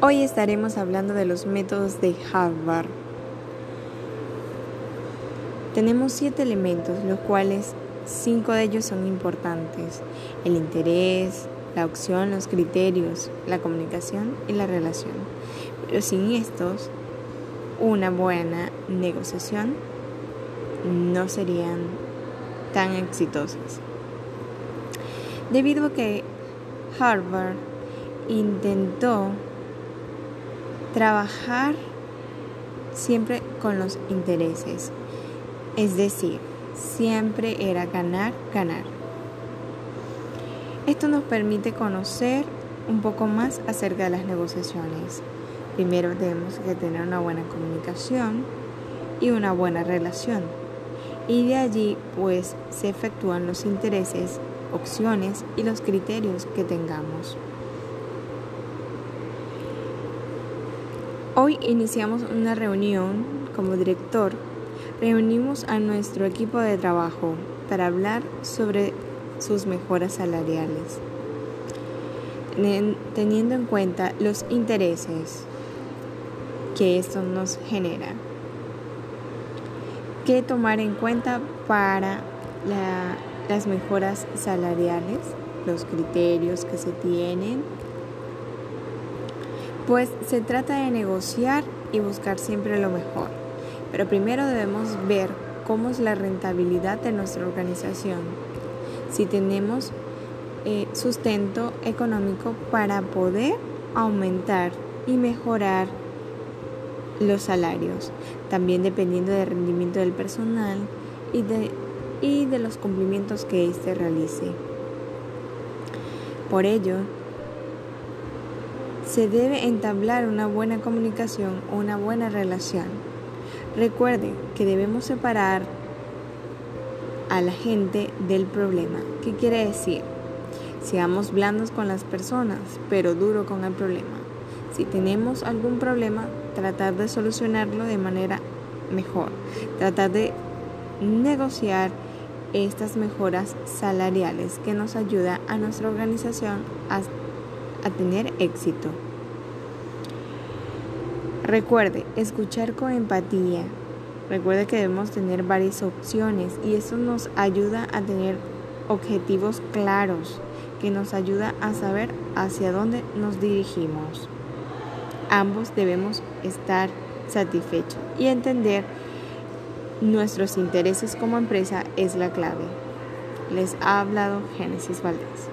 Hoy estaremos hablando de los métodos de Harvard. Tenemos siete elementos, los cuales cinco de ellos son importantes. El interés, la opción, los criterios, la comunicación y la relación. Pero sin estos, una buena negociación no serían tan exitosas. Debido a que Harvard intentó Trabajar siempre con los intereses, es decir, siempre era ganar, ganar. Esto nos permite conocer un poco más acerca de las negociaciones. Primero tenemos que tener una buena comunicación y una buena relación. Y de allí pues se efectúan los intereses, opciones y los criterios que tengamos. Hoy iniciamos una reunión como director. Reunimos a nuestro equipo de trabajo para hablar sobre sus mejoras salariales, teniendo en cuenta los intereses que esto nos genera. ¿Qué tomar en cuenta para las mejoras salariales? Los criterios que se tienen pues se trata de negociar y buscar siempre lo mejor. Pero primero debemos ver cómo es la rentabilidad de nuestra organización. Si tenemos eh, sustento económico para poder aumentar y mejorar los salarios, también dependiendo del rendimiento del personal y de, y de los cumplimientos que éste realice. Por ello, se debe entablar una buena comunicación o una buena relación. Recuerden que debemos separar a la gente del problema. ¿Qué quiere decir? Seamos blandos con las personas, pero duro con el problema. Si tenemos algún problema, tratar de solucionarlo de manera mejor. Tratar de negociar estas mejoras salariales que nos ayuda a nuestra organización a a tener éxito. Recuerde, escuchar con empatía. Recuerde que debemos tener varias opciones y eso nos ayuda a tener objetivos claros, que nos ayuda a saber hacia dónde nos dirigimos. Ambos debemos estar satisfechos y entender nuestros intereses como empresa es la clave. Les ha hablado Génesis Valdés.